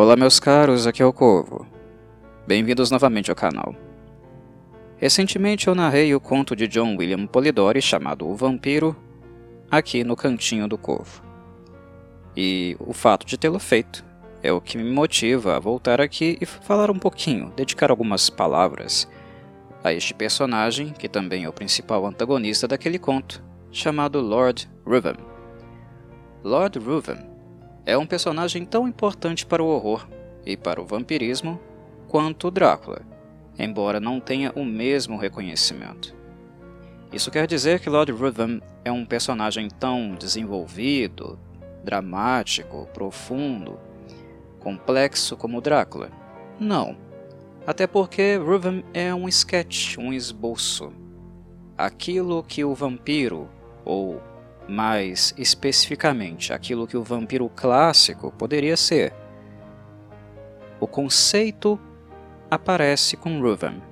Olá meus caros, aqui é o Corvo. Bem-vindos novamente ao canal. Recentemente eu narrei o conto de John William Polidori chamado O Vampiro, aqui no Cantinho do Corvo. E o fato de tê-lo feito é o que me motiva a voltar aqui e falar um pouquinho, dedicar algumas palavras a este personagem, que também é o principal antagonista daquele conto, chamado Lord Ruthven. Lord Ruthven é um personagem tão importante para o horror e para o vampirismo quanto Drácula, embora não tenha o mesmo reconhecimento. Isso quer dizer que Lord Ruthven é um personagem tão desenvolvido, dramático, profundo, complexo como Drácula? Não. Até porque Ruthven é um sketch, um esboço. Aquilo que o vampiro, ou mais especificamente aquilo que o vampiro clássico poderia ser. O conceito aparece com Ruven.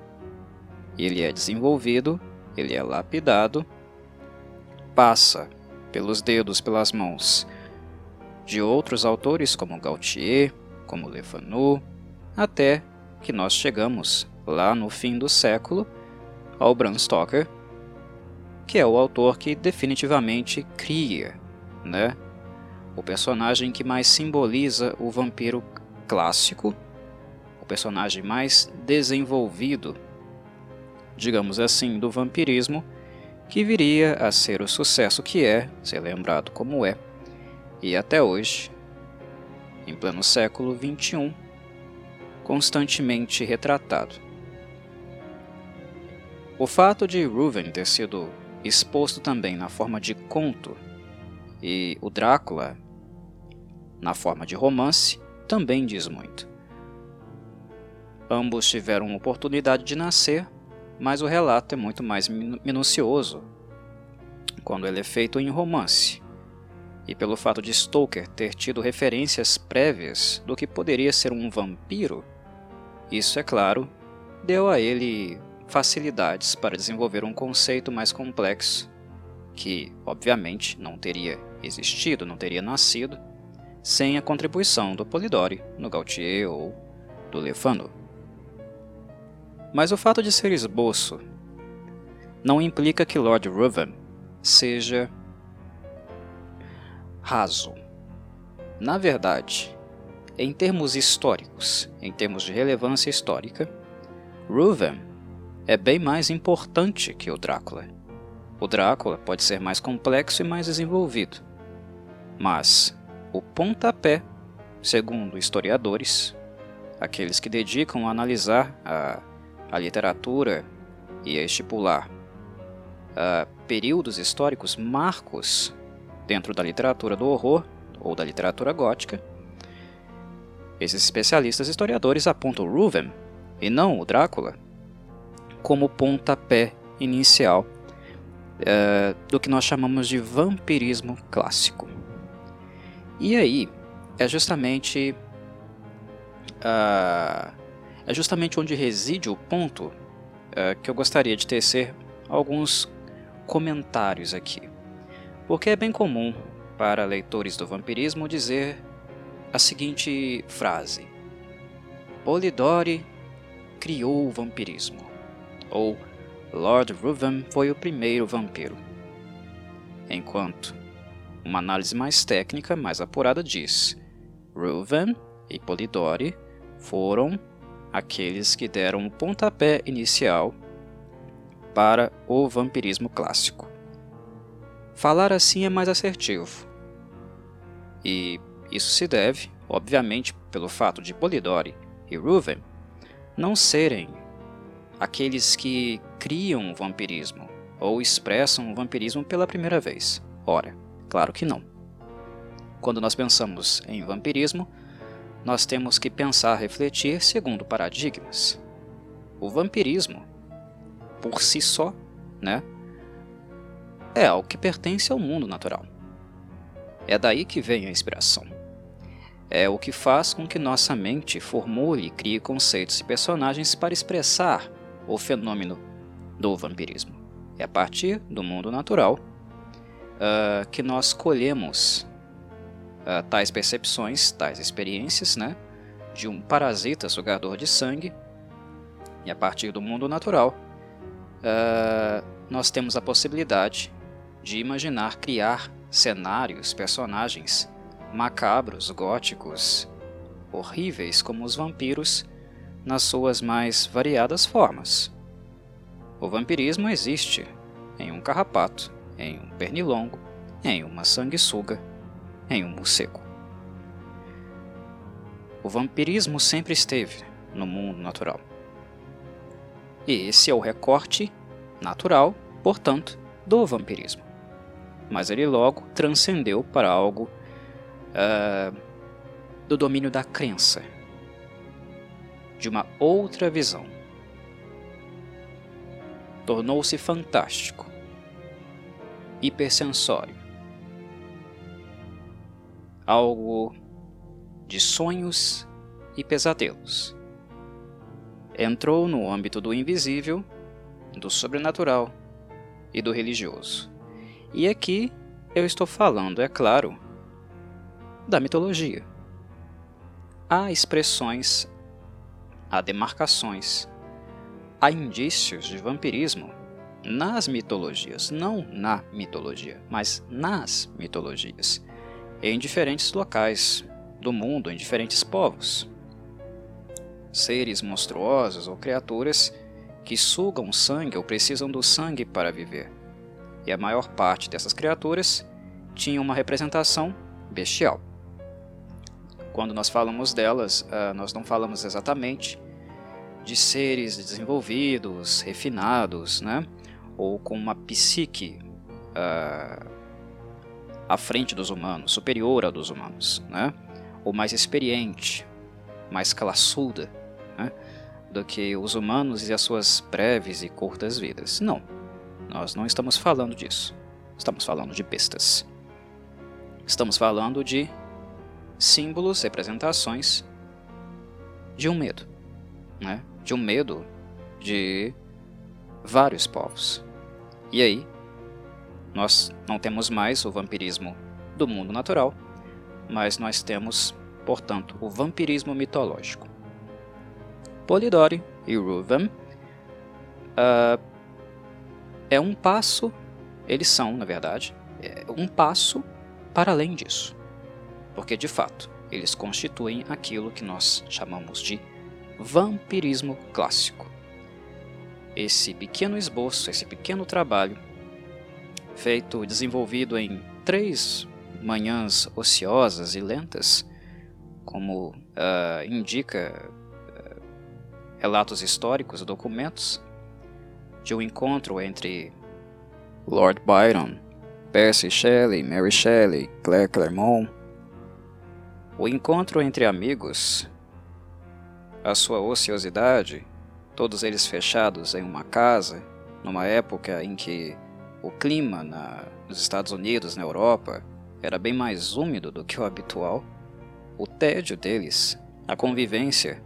Ele é desenvolvido, ele é lapidado, passa pelos dedos, pelas mãos de outros autores como Gautier, como Le Fanu, até que nós chegamos lá no fim do século ao Bram Stoker que é o autor que definitivamente cria, né? O personagem que mais simboliza o vampiro clássico, o personagem mais desenvolvido, digamos assim, do vampirismo, que viria a ser o sucesso que é, ser lembrado como é, e até hoje, em pleno século XXI, constantemente retratado. O fato de Ruven ter sido exposto também na forma de conto, e o Drácula, na forma de romance, também diz muito. Ambos tiveram oportunidade de nascer, mas o relato é muito mais minucioso quando ele é feito em romance. E pelo fato de Stoker ter tido referências prévias do que poderia ser um vampiro, isso, é claro, deu a ele facilidades para desenvolver um conceito mais complexo, que, obviamente, não teria existido, não teria nascido, sem a contribuição do Polidori no Gautier ou do Le Fanu. Mas o fato de ser esboço não implica que Lord Ruthven seja raso. Na verdade, em termos históricos, em termos de relevância histórica, Ruthven é bem mais importante que o Drácula. O Drácula pode ser mais complexo e mais desenvolvido, mas o pontapé, segundo historiadores, aqueles que dedicam a analisar a, a literatura e a estipular a períodos históricos marcos dentro da literatura do horror ou da literatura gótica, esses especialistas historiadores apontam Ruven e não o Drácula como pontapé inicial é, do que nós chamamos de vampirismo clássico. E aí é justamente uh, é justamente onde reside o ponto uh, que eu gostaria de tecer alguns comentários aqui, porque é bem comum para leitores do vampirismo dizer a seguinte frase: Polidori criou o vampirismo ou Lord Ruthven foi o primeiro vampiro. Enquanto uma análise mais técnica, mais apurada diz: Ruthven e Polidori foram aqueles que deram o pontapé inicial para o vampirismo clássico. Falar assim é mais assertivo. E isso se deve, obviamente, pelo fato de Polidori e Ruven não serem aqueles que criam o vampirismo ou expressam o vampirismo pela primeira vez? Ora, claro que não. Quando nós pensamos em vampirismo, nós temos que pensar, refletir segundo paradigmas. O vampirismo, por si só, né, é algo que pertence ao mundo natural. É daí que vem a inspiração. É o que faz com que nossa mente formule e crie conceitos e personagens para expressar o fenômeno do vampirismo. É a partir do mundo natural uh, que nós colhemos uh, tais percepções, tais experiências, né, de um parasita sugador de sangue, e a partir do mundo natural, uh, nós temos a possibilidade de imaginar criar cenários, personagens macabros, góticos, horríveis como os vampiros, nas suas mais variadas formas. O vampirismo existe em um carrapato, em um pernilongo, em uma sanguessuga, em um morcego. O vampirismo sempre esteve no mundo natural. E esse é o recorte natural, portanto, do vampirismo. Mas ele logo transcendeu para algo uh, do domínio da crença, de uma outra visão. Tornou-se fantástico, hipersensório, algo de sonhos e pesadelos. Entrou no âmbito do invisível, do sobrenatural e do religioso. E aqui eu estou falando, é claro, da mitologia. Há expressões, há demarcações, há indícios de vampirismo nas mitologias, não na mitologia, mas nas mitologias, em diferentes locais do mundo, em diferentes povos. Seres monstruosos ou criaturas que sugam sangue ou precisam do sangue para viver e a maior parte dessas criaturas tinha uma representação bestial. Quando nós falamos delas, uh, nós não falamos exatamente de seres desenvolvidos, refinados, né? ou com uma psique uh, à frente dos humanos, superior à dos humanos, né? ou mais experiente, mais classuda né? do que os humanos e as suas breves e curtas vidas. Não nós não estamos falando disso. Estamos falando de bestas. Estamos falando de símbolos, representações de um medo, né? De um medo de vários povos. E aí, nós não temos mais o vampirismo do mundo natural, mas nós temos, portanto, o vampirismo mitológico. Polidori e Ruven uh, é um passo, eles são, na verdade, é um passo para além disso. Porque, de fato, eles constituem aquilo que nós chamamos de vampirismo clássico. Esse pequeno esboço, esse pequeno trabalho, feito, desenvolvido em três manhãs ociosas e lentas, como uh, indica uh, relatos históricos e documentos, de um encontro entre Lord Byron, Percy Shelley, Mary Shelley, Claire Claremont. O encontro entre amigos, a sua ociosidade, todos eles fechados em uma casa, numa época em que o clima na, nos Estados Unidos, na Europa, era bem mais úmido do que o habitual, o tédio deles, a convivência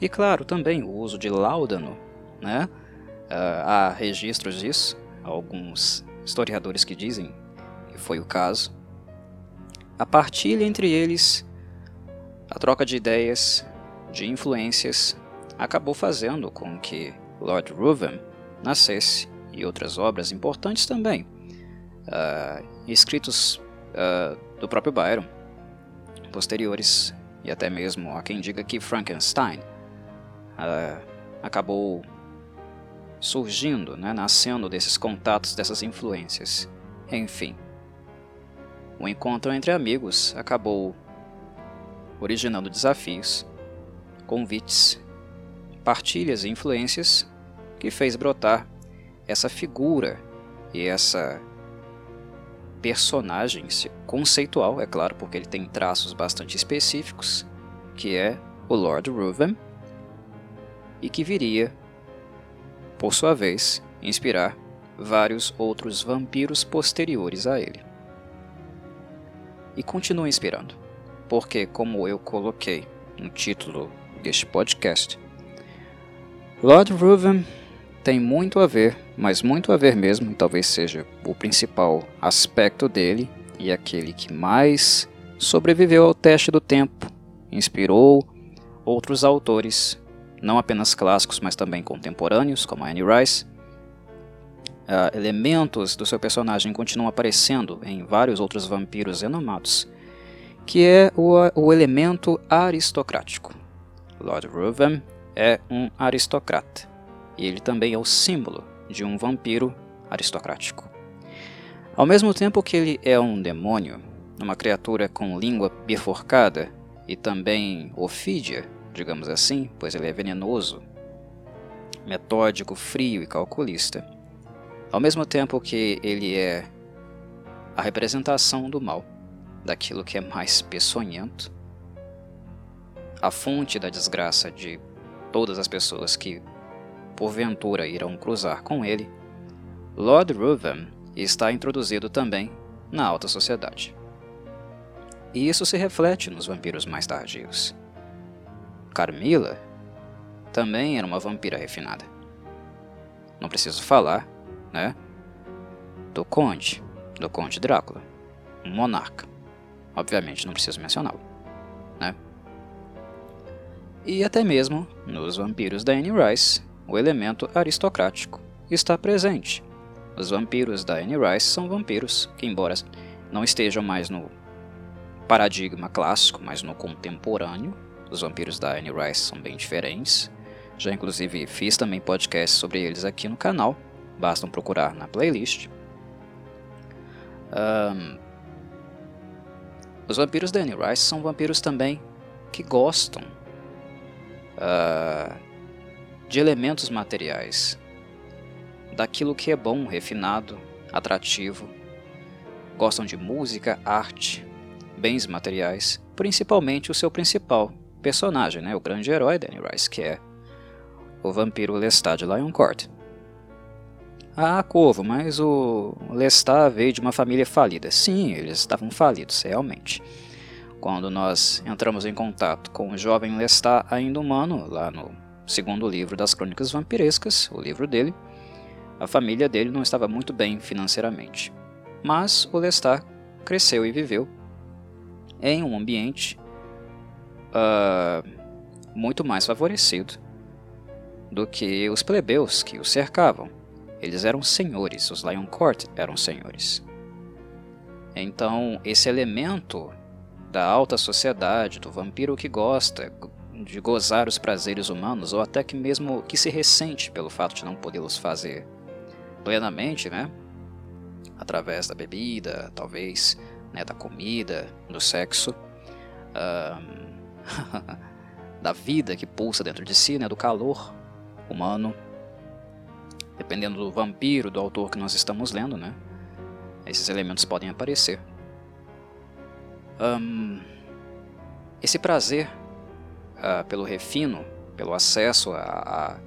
e, claro, também o uso de láudano, né? Uh, há registros disso, alguns historiadores que dizem que foi o caso. A partilha entre eles, a troca de ideias, de influências, acabou fazendo com que Lord Ruthven nascesse e outras obras importantes também, uh, escritos uh, do próprio Byron, posteriores, e até mesmo há quem diga que Frankenstein acabou surgindo, né, nascendo desses contatos, dessas influências. Enfim, o encontro entre amigos acabou originando desafios, convites, partilhas e influências que fez brotar essa figura e essa personagem conceitual, é claro, porque ele tem traços bastante específicos, que é o Lord Ruthven, e que viria por sua vez, inspirar vários outros vampiros posteriores a ele. E continua inspirando, porque, como eu coloquei no título deste podcast, Lord Ruven tem muito a ver, mas muito a ver mesmo, talvez seja o principal aspecto dele e aquele que mais sobreviveu ao teste do tempo, inspirou outros autores, não apenas clássicos, mas também contemporâneos, como Anne Rice. Uh, elementos do seu personagem continuam aparecendo em vários outros vampiros renomados, que é o, o elemento aristocrático. Lord Ruthven é um aristocrata, e ele também é o símbolo de um vampiro aristocrático. Ao mesmo tempo que ele é um demônio, uma criatura com língua bifurcada e também ofídia, digamos assim, pois ele é venenoso, metódico, frio e calculista. Ao mesmo tempo que ele é a representação do mal, daquilo que é mais peçonhento, a fonte da desgraça de todas as pessoas que porventura irão cruzar com ele, Lord Ruthven está introduzido também na alta sociedade. E isso se reflete nos vampiros mais tardios. Carmila também era uma vampira refinada. Não preciso falar, né? Do Conde, do Conde Drácula, um monarca. Obviamente não preciso mencioná-lo, né? E até mesmo nos vampiros da Anne Rice, o elemento aristocrático está presente, os vampiros da Anne Rice são vampiros que, embora não estejam mais no paradigma clássico, mas no contemporâneo, os vampiros da Anne Rice são bem diferentes. Já inclusive fiz também podcast sobre eles aqui no canal, bastam procurar na playlist. Um, os vampiros da Anne Rice são vampiros também que gostam uh, de elementos materiais, daquilo que é bom, refinado, atrativo. Gostam de música, arte, bens materiais, principalmente o seu principal personagem, né, o grande herói Danny Rice, que é o vampiro Lestat de Lioncourt. Ah, Corvo, mas o Lestat veio de uma família falida. Sim, eles estavam falidos, realmente. Quando nós entramos em contato com o jovem Lestat ainda humano, lá no segundo livro das Crônicas Vampirescas, o livro dele, a família dele não estava muito bem financeiramente, mas o Lestat cresceu e viveu em um ambiente uh, muito mais favorecido do que os plebeus que o cercavam. Eles eram senhores, os Lioncourt eram senhores. Então, esse elemento da alta sociedade, do vampiro que gosta de gozar os prazeres humanos, ou até que mesmo que se ressente pelo fato de não podê-los fazer plenamente, né? Através da bebida, talvez, né, da comida, do sexo, da vida que pulsa dentro de si, né, do calor humano. Dependendo do vampiro, do autor que nós estamos lendo, né? Esses elementos podem aparecer. Um, esse prazer uh, pelo refino, pelo acesso a, a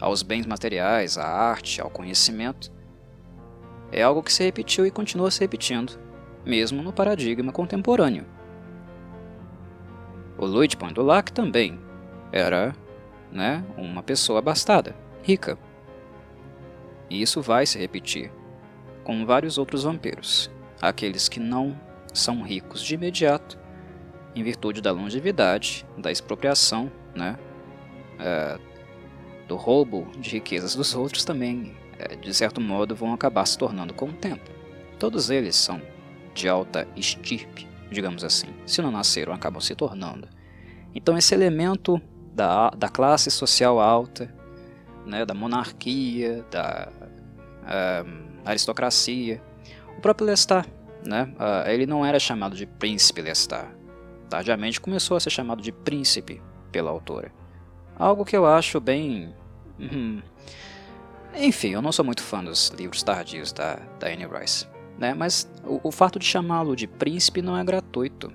aos bens materiais, à arte, ao conhecimento, é algo que se repetiu e continua se repetindo, mesmo no paradigma contemporâneo. O Louis Poindulac também era né, uma pessoa abastada, rica. E isso vai se repetir com vários outros vampiros, aqueles que não são ricos de imediato, em virtude da longevidade, da expropriação, né, é, do roubo de riquezas dos outros também, é, de certo modo, vão acabar se tornando com o tempo. Todos eles são de alta estirpe, digamos assim. Se não nasceram, acabam se tornando. Então, esse elemento da, da classe social alta, né, da monarquia, da aristocracia. O próprio Lestat, né, uh, ele não era chamado de príncipe Lestat. Tardiamente começou a ser chamado de príncipe pela autora. Algo que eu acho bem. Hum, enfim, eu não sou muito fã dos livros tardios da, da Anne Rice. Né? Mas o, o fato de chamá-lo de príncipe não é gratuito.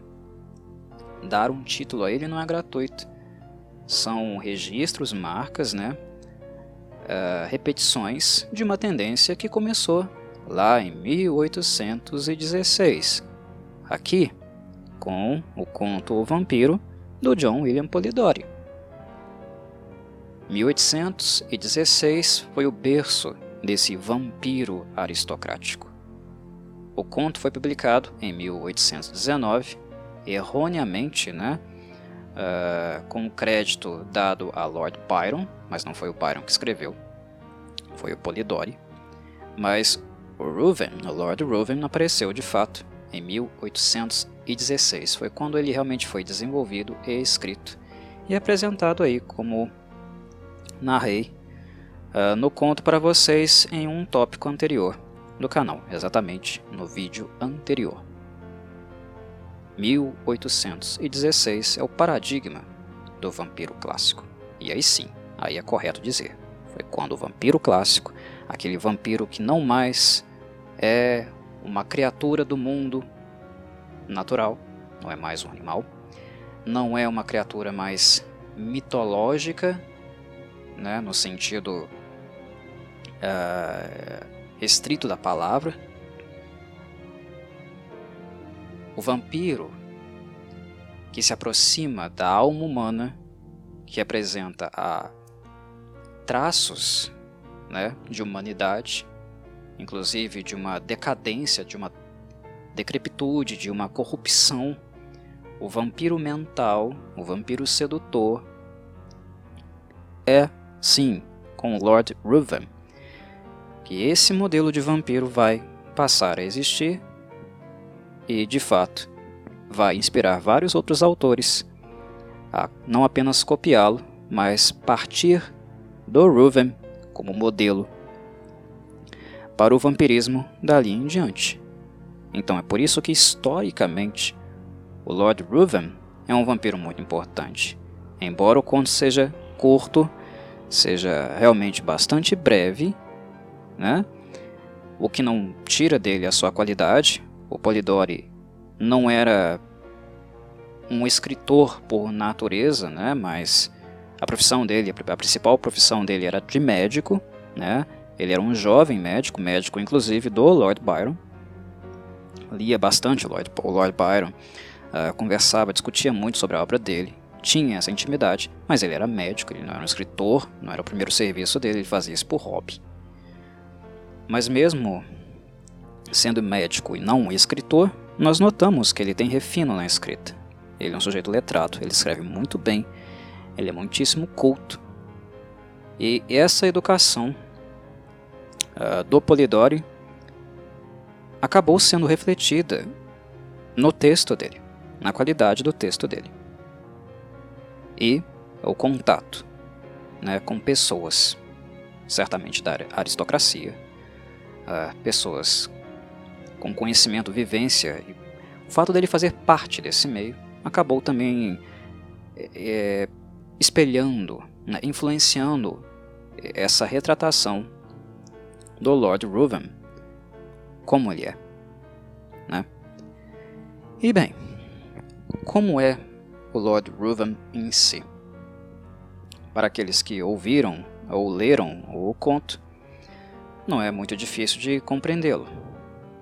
Dar um título a ele não é gratuito. São registros, marcas, né? Uh, repetições de uma tendência que começou lá em 1816, aqui com o conto O Vampiro do John William Polidori. 1816 foi o berço desse vampiro aristocrático. O conto foi publicado em 1819, erroneamente, né, uh, com crédito dado a Lord Byron, mas não foi o Byron que escreveu, foi o Polidori. Mas o o Lord Ruven, apareceu de fato em 1816. Foi quando ele realmente foi desenvolvido e escrito e apresentado aí como narrei uh, no conto para vocês em um tópico anterior do canal, exatamente no vídeo anterior. 1816 é o paradigma do vampiro clássico. E aí sim, aí é correto dizer. Foi quando o vampiro clássico, aquele vampiro que não mais é uma criatura do mundo natural, não é mais um animal, não é uma criatura mais mitológica, né, no sentido uh, restrito da palavra. O vampiro que se aproxima da alma humana, que apresenta a traços né, de humanidade, inclusive de uma decadência, de uma decrepitude, de uma corrupção. O vampiro mental, o vampiro sedutor, é, sim, com Lord Ruthven, que esse modelo de vampiro vai passar a existir e, de fato, vai inspirar vários outros autores a não apenas copiá-lo, mas partir do Ruven como modelo para o vampirismo dali em diante. Então é por isso que, historicamente, o Lord Ruven é um vampiro muito importante. Embora o conto seja curto, seja realmente bastante breve, né? o que não tira dele a sua qualidade. O Polidori não era um escritor por natureza, né? mas a profissão dele, a principal profissão dele era de médico, né? Ele era um jovem médico, médico inclusive do Lord Byron. Lia bastante Lord, o Lord Byron, uh, conversava, discutia muito sobre a obra dele, tinha essa intimidade, mas ele era médico, ele não era um escritor, não era o primeiro serviço dele, ele fazia isso por hobby. Mas mesmo sendo médico e não um escritor, nós notamos que ele tem refino na escrita. Ele é um sujeito letrado, ele escreve muito bem, ele é muitíssimo culto. E essa educação uh, do Polidori acabou sendo refletida no texto dele, na qualidade do texto dele. E o contato né, com pessoas, certamente da aristocracia, uh, pessoas com conhecimento, vivência. E o fato dele fazer parte desse meio acabou também é, espelhando, né, influenciando essa retratação do Lord Ruthven como ele é. Né? E bem, como é o Lord Ruthven em si? Para aqueles que ouviram ou leram o conto, não é muito difícil de compreendê-lo.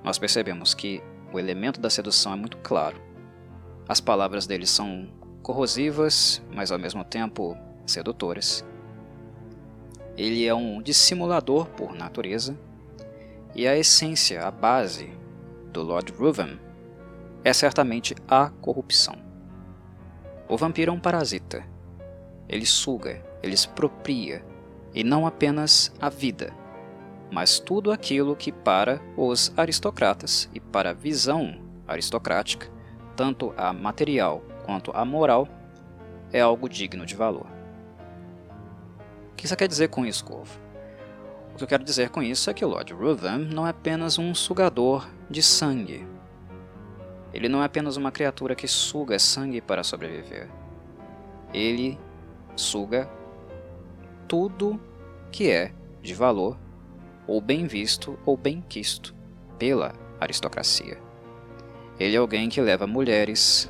Nós percebemos que o elemento da sedução é muito claro. As palavras dele são corrosivas, mas ao mesmo tempo sedutoras. Ele é um dissimulador por natureza, e a essência, a base do Lord Ruven é certamente a corrupção. O vampiro é um parasita. Ele suga, ele expropria, e não apenas a vida, mas tudo aquilo que para os aristocratas e para a visão aristocrática, tanto a material quanto a moral, é algo digno de valor. O que isso quer dizer com isso, Corvo? O que eu quero dizer com isso é que o Lord Ruthven não é apenas um sugador de sangue. Ele não é apenas uma criatura que suga sangue para sobreviver. Ele suga tudo que é de valor ou bem visto ou bem quisto pela aristocracia. Ele é alguém que leva mulheres,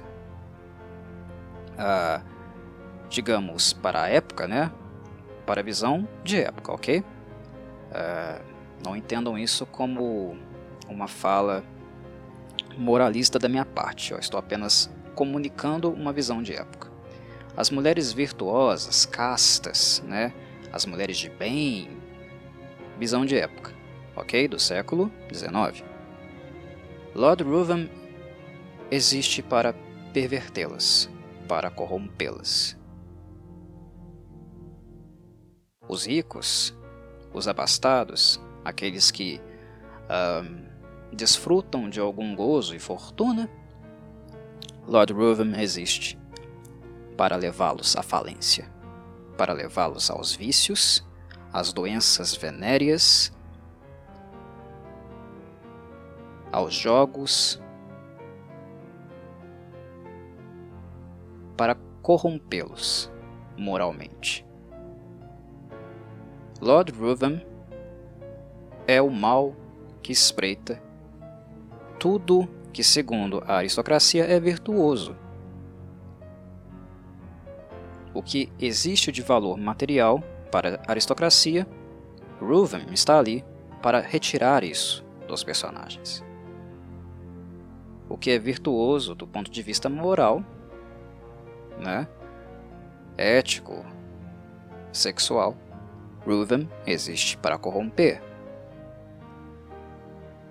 digamos, para a época, né? Para a visão de época, ok? Não entendam isso como uma fala moralista da minha parte. Eu estou apenas comunicando uma visão de época. As mulheres virtuosas, castas, né? As mulheres de bem, visão de época, ok? Do século XIX. Lord Ruthven existe para pervertê-las, para corrompê-las. Os ricos, os abastados, aqueles que uh, desfrutam de algum gozo e fortuna, Lord Reuven existe para levá-los à falência, para levá-los aos vícios, às doenças venéreas, aos jogos, para corrompê-los moralmente. Lord Reuven é o mal que espreita tudo que, segundo a aristocracia, é virtuoso. O que existe de valor material para a aristocracia, Reuven está ali para retirar isso dos personagens. O que é virtuoso do ponto de vista moral, né? ético, sexual, Reuven existe para corromper.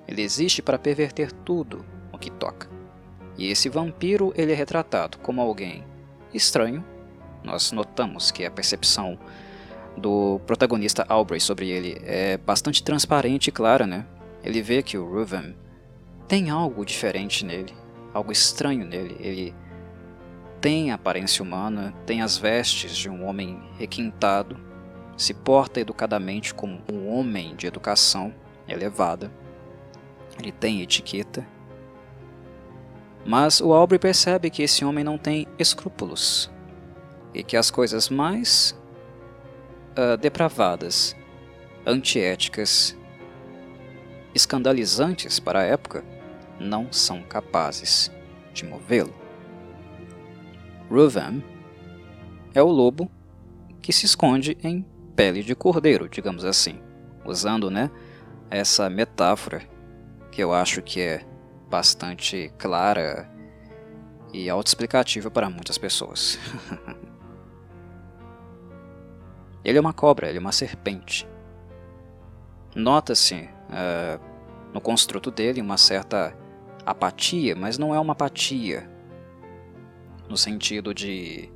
Ele existe para perverter tudo o que toca. E esse vampiro ele é retratado como alguém estranho. Nós notamos que a percepção do protagonista Aubrey sobre ele é bastante transparente e clara, né? Ele vê que o Reuven tem algo diferente nele, algo estranho nele. Ele tem aparência humana, tem as vestes de um homem requintado, se porta educadamente como um homem de educação elevada. Ele tem etiqueta. Mas o Aubrey percebe que esse homem não tem escrúpulos e que as coisas mais uh, depravadas, antiéticas, escandalizantes para a época não são capazes de movê-lo. Ruvan é o lobo que se esconde em pele de cordeiro, digamos assim, usando né, essa metáfora que eu acho que é bastante clara e autoexplicativa para muitas pessoas. ele é uma cobra, ele é uma serpente. Nota-se uh, no construto dele uma certa apatia, mas não é uma apatia no sentido de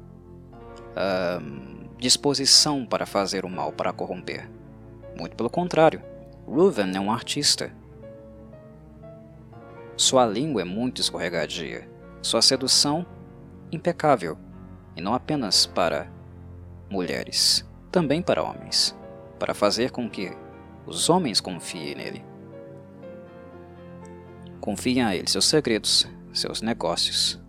uh, disposição para fazer o mal, para corromper. Muito pelo contrário, Ruven é um artista. Sua língua é muito escorregadia, sua sedução impecável, e não apenas para mulheres, também para homens, para fazer com que os homens confiem nele. Confiem a ele seus segredos, seus negócios,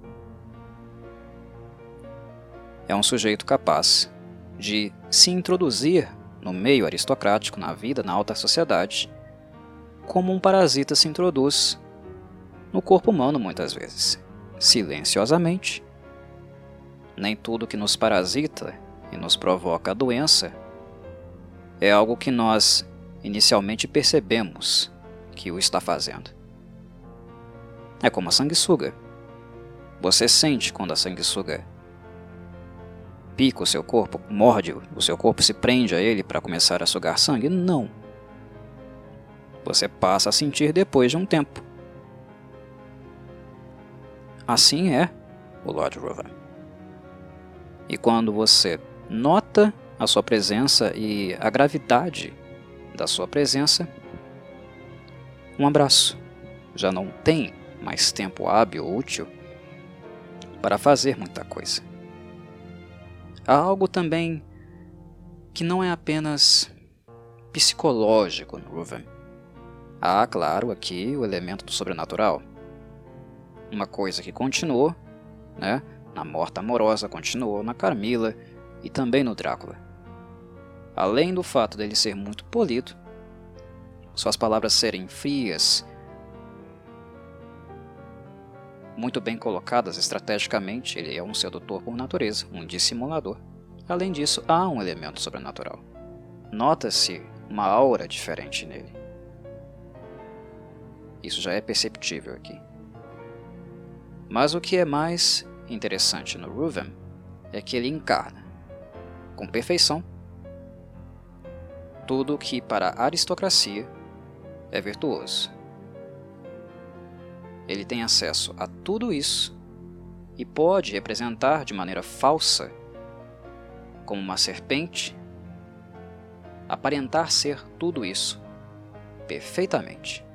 é um sujeito capaz de se introduzir no meio aristocrático, na vida, na alta sociedade, como um parasita se introduz no corpo humano muitas vezes, silenciosamente. Nem tudo que nos parasita e nos provoca a doença é algo que nós inicialmente percebemos que o está fazendo. É como a sanguessuga. Você sente quando a sanguessuga pica o seu corpo, morde o seu corpo, se prende a ele para começar a sugar sangue? Não. Você passa a sentir depois de um tempo. Assim é o Lord Rover. E quando você nota a sua presença e a gravidade da sua presença, um abraço. Já não tem mais tempo hábil ou útil para fazer muita coisa. Há algo também que não é apenas psicológico no Ruven. Há, claro, aqui o elemento do sobrenatural. Uma coisa que continuou, né, na Morta Amorosa, continuou na Carmila e também no Drácula. Além do fato dele ser muito polido, suas palavras serem frias muito bem colocadas estrategicamente, ele é um sedutor por natureza, um dissimulador. Além disso, há um elemento sobrenatural. Nota-se uma aura diferente nele. Isso já é perceptível aqui. Mas o que é mais interessante no Ruven é que ele encarna, com perfeição, tudo que para a aristocracia é virtuoso ele tem acesso a tudo isso e pode representar de maneira falsa, como uma serpente, aparentar ser tudo isso perfeitamente.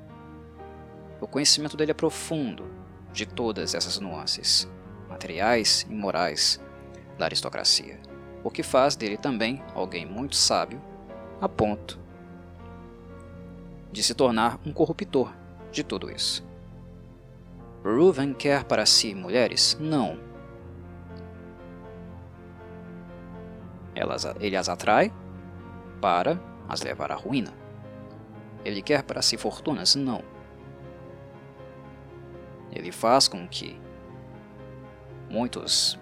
O conhecimento dele é profundo de todas essas nuances, materiais e morais da aristocracia, o que faz dele também alguém muito sábio a ponto de se tornar um corruptor de tudo isso. Reuven quer para si mulheres? Não. Elas, ele as atrai para as levar à ruína. Ele quer para si fortunas? Não. Ele faz com que muitos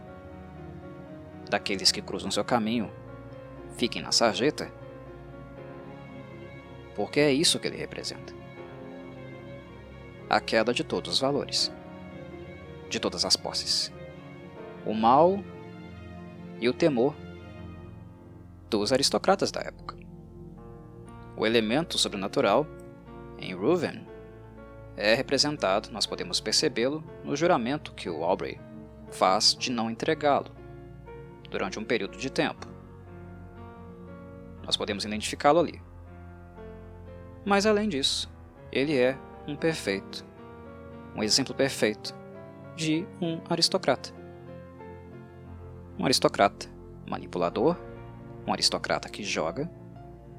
daqueles que cruzam seu caminho fiquem na sarjeta, porque é isso que ele representa a queda de todos os valores, de todas as posses. O mal e o temor dos aristocratas da época. O elemento sobrenatural em Reuven é representado, nós podemos percebê-lo, no juramento que o Aubrey faz de não entregá-lo durante um período de tempo. Nós podemos identificá-lo ali. Mas além disso, ele é um perfeito, um exemplo perfeito de um aristocrata. Um aristocrata manipulador, um aristocrata que joga,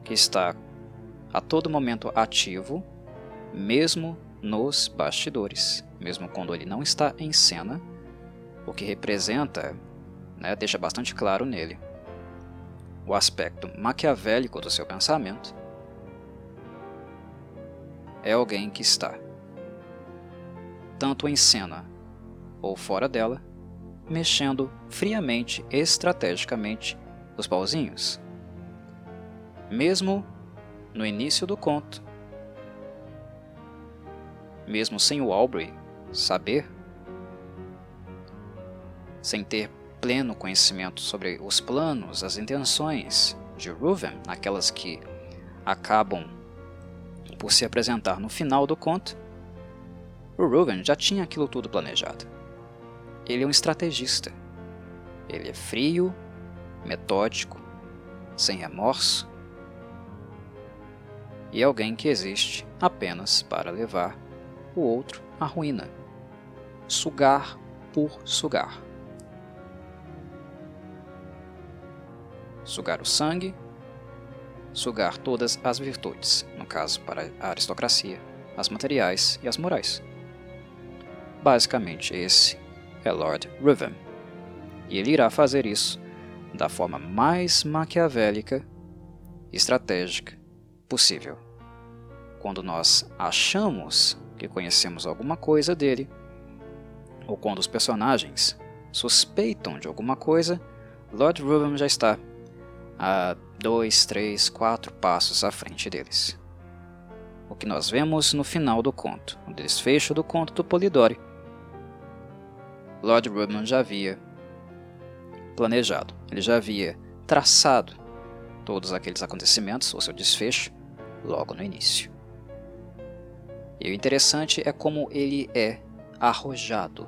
que está a todo momento ativo, mesmo nos bastidores, mesmo quando ele não está em cena, o que representa, né, deixa bastante claro nele o aspecto maquiavélico do seu pensamento é alguém que está, tanto em cena ou fora dela, mexendo friamente, estrategicamente os pauzinhos. Mesmo no início do conto, mesmo sem o Aubrey saber, sem ter pleno conhecimento sobre os planos, as intenções de Reuven, aquelas que acabam por se apresentar no final do conto, o Ruben já tinha aquilo tudo planejado. Ele é um estrategista. Ele é frio, metódico, sem remorso e alguém que existe apenas para levar o outro à ruína. Sugar por sugar. Sugar o sangue sugar todas as virtudes, no caso para a aristocracia, as materiais e as morais. Basicamente, esse é Lord Riven, e ele irá fazer isso da forma mais maquiavélica e estratégica possível. Quando nós achamos que conhecemos alguma coisa dele, ou quando os personagens suspeitam de alguma coisa, Lord Ruben já está a dois, três, quatro passos à frente deles. O que nós vemos no final do conto, o desfecho do conto do Polidori. Lord Rudman já havia planejado, ele já havia traçado todos aqueles acontecimentos, o seu desfecho, logo no início. E o interessante é como ele é arrojado.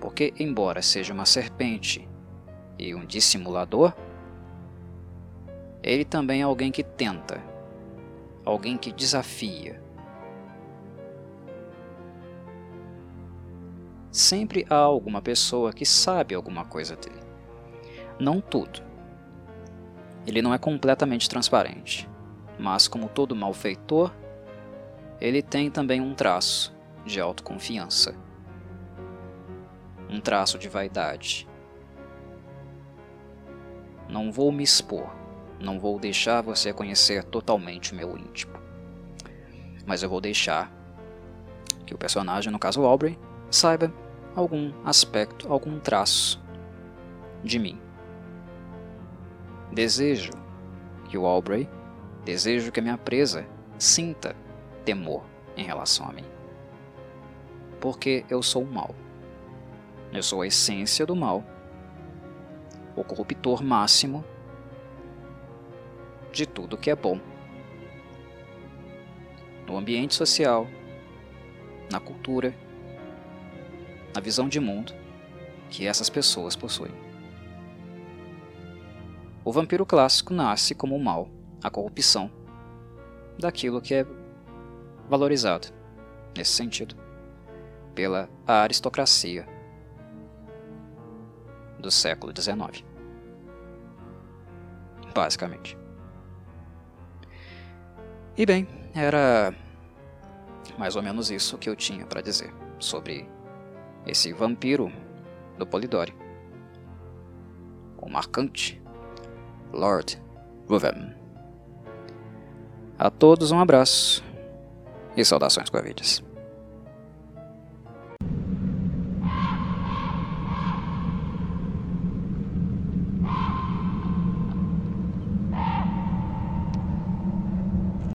Porque, embora seja uma serpente e um dissimulador, ele também é alguém que tenta, alguém que desafia. Sempre há alguma pessoa que sabe alguma coisa dele. Não tudo. Ele não é completamente transparente, mas como todo malfeitor, ele tem também um traço de autoconfiança, um traço de vaidade. Não vou me expor, não vou deixar você conhecer totalmente o meu íntimo. Mas eu vou deixar que o personagem, no caso Aubrey, saiba algum aspecto, algum traço de mim. Desejo que o Aubrey, desejo que a minha presa sinta temor em relação a mim. Porque eu sou o mal. Eu sou a essência do mal, o corruptor máximo de tudo que é bom. No ambiente social, na cultura, a visão de mundo que essas pessoas possuem. O vampiro clássico nasce como o mal, a corrupção, daquilo que é valorizado, nesse sentido, pela aristocracia do século XIX. Basicamente. E bem, era mais ou menos isso que eu tinha para dizer sobre esse vampiro do Polidori. O marcante Lord Ruven. A todos um abraço e saudações covides.